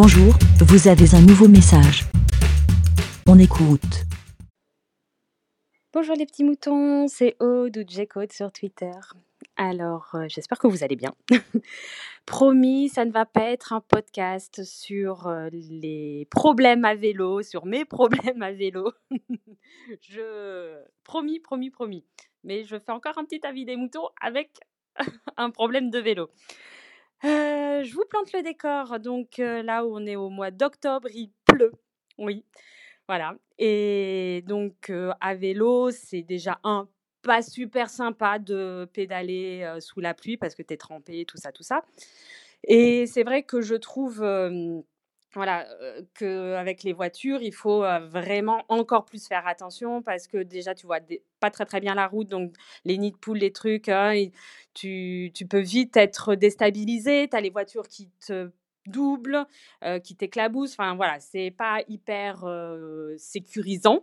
Bonjour, vous avez un nouveau message. On écoute. Bonjour les petits moutons, c'est Aude ou J-Code sur Twitter. Alors, euh, j'espère que vous allez bien. Promis, ça ne va pas être un podcast sur euh, les problèmes à vélo, sur mes problèmes à vélo. je promis, promis, promis. Mais je fais encore un petit avis des moutons avec un problème de vélo. Euh, je vous plante le décor. Donc euh, là où on est au mois d'octobre, il pleut. Oui, voilà. Et donc euh, à vélo, c'est déjà un pas super sympa de pédaler euh, sous la pluie parce que tu es trempé, tout ça, tout ça. Et c'est vrai que je trouve voilà, qu'avec les voitures, il faut vraiment encore plus faire attention parce que déjà, tu vois pas très très bien la route, donc les nids de poules, les trucs, hein, tu, tu peux vite être déstabilisé. Tu as les voitures qui te doublent, qui t'éclaboussent. Enfin voilà, c'est pas hyper sécurisant.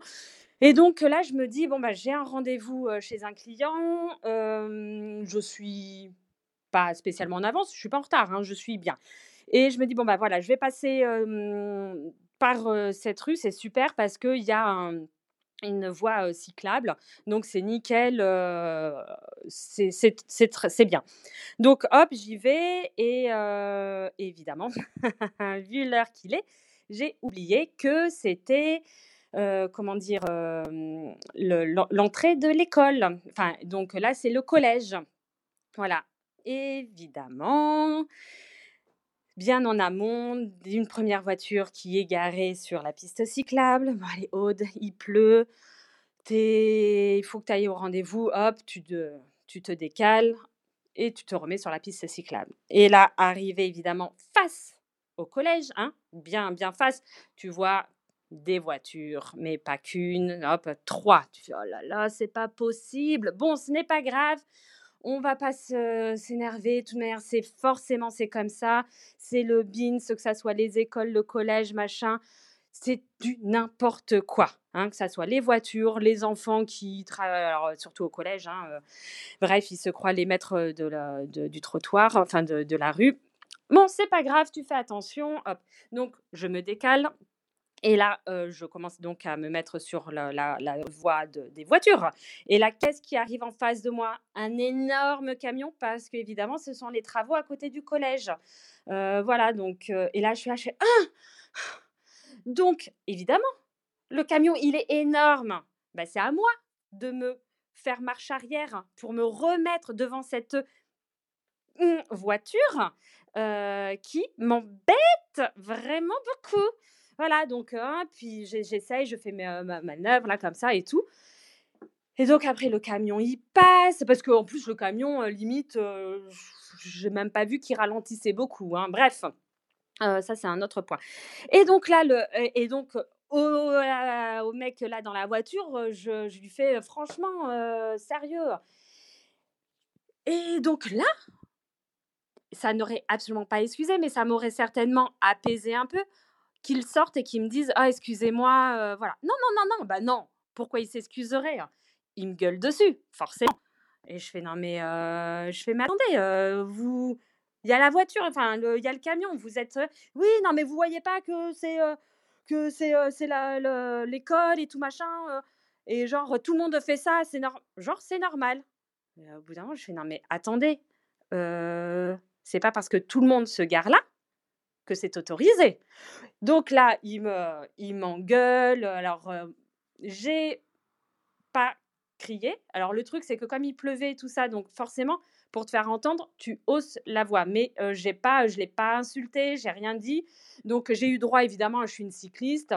Et donc là, je me dis, bon, bah, j'ai un rendez-vous chez un client, je suis pas spécialement en avance, je suis pas en retard, hein, je suis bien. Et je me dis, bon, bah voilà, je vais passer par cette rue, c'est super parce qu'il y a un- une voie cyclable, donc c'est nickel, c'est bien. Donc hop, j'y vais et évidemment, vu l'heure qu'il est, j'ai oublié que c'était, comment dire, le- l'en- l'entrée de l'école. Enfin, donc là, c'est le collège. Voilà. Évidemment, bien en amont d'une première voiture qui est garée sur la piste cyclable. Bon, allez, Aude, il pleut. Il faut que tu ailles au rendez-vous. Hop, tu te, tu te décales et tu te remets sur la piste cyclable. Et là, arrivé évidemment face au collège, hein, bien, bien face, tu vois des voitures, mais pas qu'une, hop, trois. Tu fais, oh là là, c'est pas possible. Bon, ce n'est pas grave. On va pas s'énerver, de toute manière, c'est forcément c'est comme ça. C'est le BINS, que ça soit les écoles, le collège, machin. C'est du n'importe quoi. Hein, que ça soit les voitures, les enfants qui travaillent, alors, surtout au collège, hein, euh, bref, ils se croient les maîtres de la- du trottoir, enfin de, de la rue. Bon, c'est pas grave, tu fais attention. Hop. Donc, je me décale. Et là, euh, je commence donc à me mettre sur la, voie de- des voitures. Et là, qu'est-ce qui arrive en face de moi? Un énorme camion, parce qu'évidemment, ce sont les travaux à côté du collège. Euh, voilà, donc, euh, et là, je suis là, je fais Ah Donc, évidemment, le camion, il est énorme. Ben, c'est à moi de me faire marche arrière pour me remettre devant cette voiture qui m'embête vraiment beaucoup. Voilà, donc, hein, puis j'essaye, je fais ma, ma manœuvre là comme ça et tout. Et donc après le camion il passe, parce qu'en plus le camion euh, limite, euh, j'ai même pas vu qu'il ralentissait beaucoup. hein. Bref, euh, ça c'est un autre point. Et donc là, et donc au, euh, mec là dans la voiture, euh, je, lui fais euh, franchement euh, sérieux. Et donc là, ça n'aurait absolument pas excusé, mais ça m'aurait certainement apaisé un peu qu'il sorte et qu'il me dise ah excusez-moi, euh, voilà. Non non non non, bah non. Pourquoi il s'excuserait hein? Il me gueule dessus, forcément. Et je fais non mais euh, je fais mais attendez, euh, vous, il y a la voiture, enfin il y a le camion, vous êtes oui non mais vous voyez pas que c'est que c'est c'est l'école et tout machin et genre tout le monde fait ça, c'est nor- genre c'est normal. Au bout d'un moment je fais non mais attendez, c'est pas parce que tout le monde se gare là que c'est autorisé. Donc là, il me, il m'engueule. Alors, euh, j'ai pas crié. Alors, le truc, c'est que comme il pleuvait et tout ça, donc forcément, pour te faire entendre, tu hausses la voix. Mais euh, j'ai pas, je l'ai pas insulté, j'ai rien dit. Donc, j'ai eu droit, évidemment, je suis une cycliste.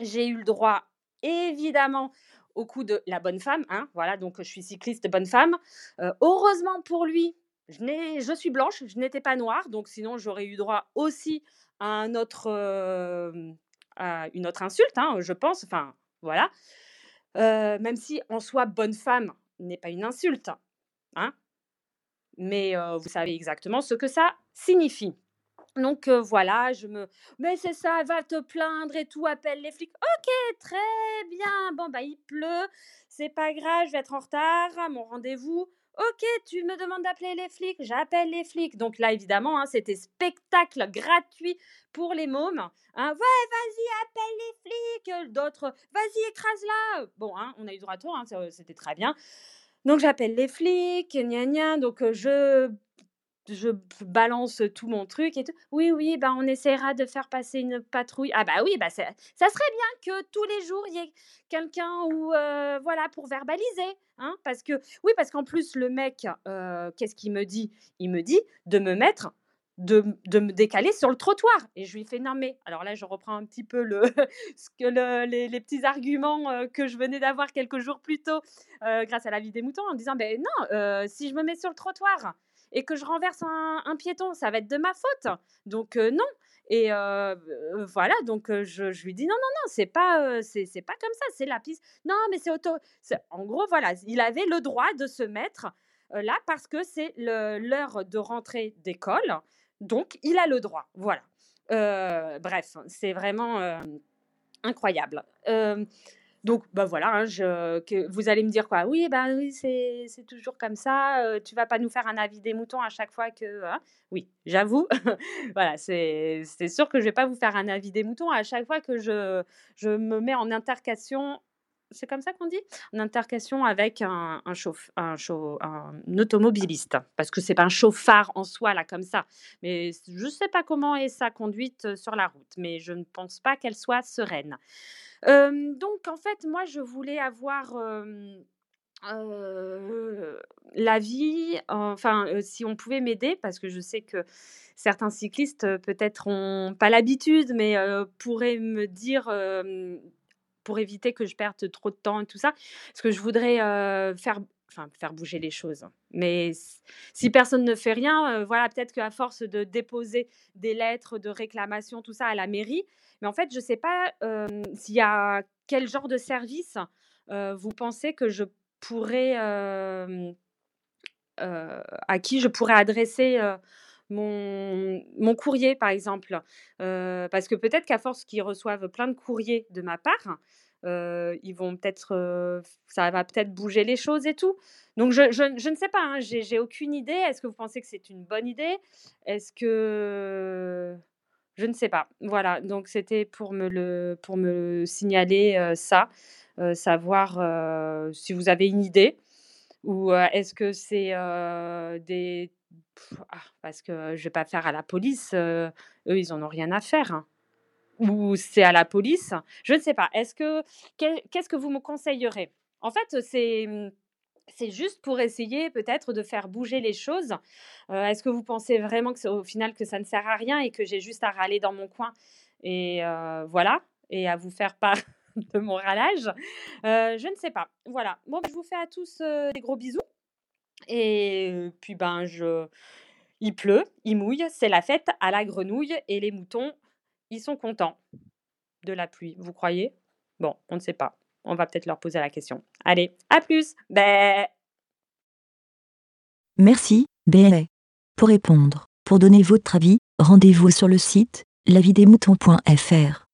J'ai eu le droit, évidemment, au coup de la bonne femme. Hein, voilà, donc je suis cycliste bonne femme. Euh, heureusement pour lui, je, je suis blanche, je n'étais pas noire, donc sinon j'aurais eu droit aussi un autre, euh, une autre insulte, hein, je pense. Enfin, voilà. Euh, même si en soi, bonne femme n'est pas une insulte, hein, mais euh, vous savez exactement ce que ça signifie. Donc voilà, je me... Mais c'est ça, va te plaindre et tout, appelle les flics. Ok, très bien. Bon, bah il pleut, c'est pas grave, je vais être en retard à mon rendez-vous. Ok, tu me demandes d'appeler les flics, j'appelle les flics. Donc là, évidemment, hein, c'était spectacle gratuit pour les mômes. Hein. Ouais, vas-y, appelle les flics. D'autres, vas-y, écrase-la. Bon, hein, on a eu droit à c'était très bien. Donc j'appelle les flics, gna gna. Donc je je balance tout mon truc et tout. Oui, oui, bah, on essaiera de faire passer une patrouille. Ah bah oui, bah ça, serait bien que tous les jours, il y ait quelqu'un ou voilà pour verbaliser. Hein, parce que oui, parce qu'en plus, le mec, qu'est-ce qu'il me dit? Il me dit de me mettre de, de, me décaler sur le trottoir. Et je lui fais non mais, alors là je reprends un petit peu le, ce que le, les, les, petits arguments que je venais d'avoir quelques jours plus tôt grâce à la vie des moutons en disant ben non, si je me mets sur le trottoir, et que je renverse un, piéton, ça va être de ma faute. Donc non. Et voilà, donc je, lui dis non, non, non, c'est pas, c'est, pas comme ça, c'est la piste. Non, mais c'est auto. En gros, voilà, il avait le droit de se mettre là parce que c'est l'heure de rentrée d'école. Donc, il a le droit. Voilà. bref, c'est vraiment incroyable. Donc, bah voilà, hein, je, que, vous allez me dire quoi Oui, bah oui, c'est, toujours comme ça. Euh, tu vas pas nous faire un avis des moutons à chaque fois que. Hein? oui, j'avoue. voilà, c'est, sûr que je vais pas vous faire un avis des moutons à chaque fois que je, je me mets en intercation. C'est comme ça qu'on dit? En intercation avec un, un, un, un automobiliste. Parce que c'est pas un chauffard en soi, là, comme ça. Mais je sais pas comment est sa conduite sur la route. Mais je ne pense pas qu'elle soit sereine donc en fait, moi, je voulais avoir, l'avis, enfin, si on pouvait m'aider parce que je sais que certains cyclistes, peut-être ont pas l'habitude, mais pourraient me dire, pour éviter que je perde trop de temps et tout ça, parce que je voudrais, faire enfin faire bouger les choses. Mais si personne ne fait rien, voilà, peut-être qu'à force de déposer des lettres de réclamation, tout ça à la mairie, mais en fait, je ne sais pas s'il y a quel genre de service vous pensez que je pourrais, à qui je pourrais adresser mon, mon courrier, par exemple. parce que peut-être qu'à force qu'ils reçoivent plein de courriers de ma part, ils vont peut-être, ça va peut-être bouger les choses et tout. Donc je, je, je ne sais pas, hein, j'ai aucune idée. Est-ce que vous pensez que c'est une bonne idée? Est-ce que je ne sais pas. Voilà, donc c'était pour me le pour me signaler ça, savoir si vous avez une idée ou est-ce que c'est des ah, parce que je vais pas faire à la police, eux ils en ont rien à faire. Hein. Ou c'est à la police, je ne sais pas. Est-ce que qu'est-ce que vous me conseillerez? En fait, c'est mmh, c'est juste pour essayer peut-être de faire bouger les choses. Est-ce que vous pensez vraiment que au final que ça ne sert à rien et que j'ai juste à râler dans mon coin et voilà et à vous faire part de mon râlage? Je ne sais pas. Voilà. Bon, je vous fais à tous des gros bisous et puis ben je il pleut, il mouille, c'est la fête à la grenouille et les moutons ils sont contents de la pluie. Vous croyez? Bon, on ne sait pas on va peut-être leur poser la question. Allez, à plus. Merci, bé. Pour répondre, pour donner votre avis, rendez-vous sur le site lavidemouton.fr.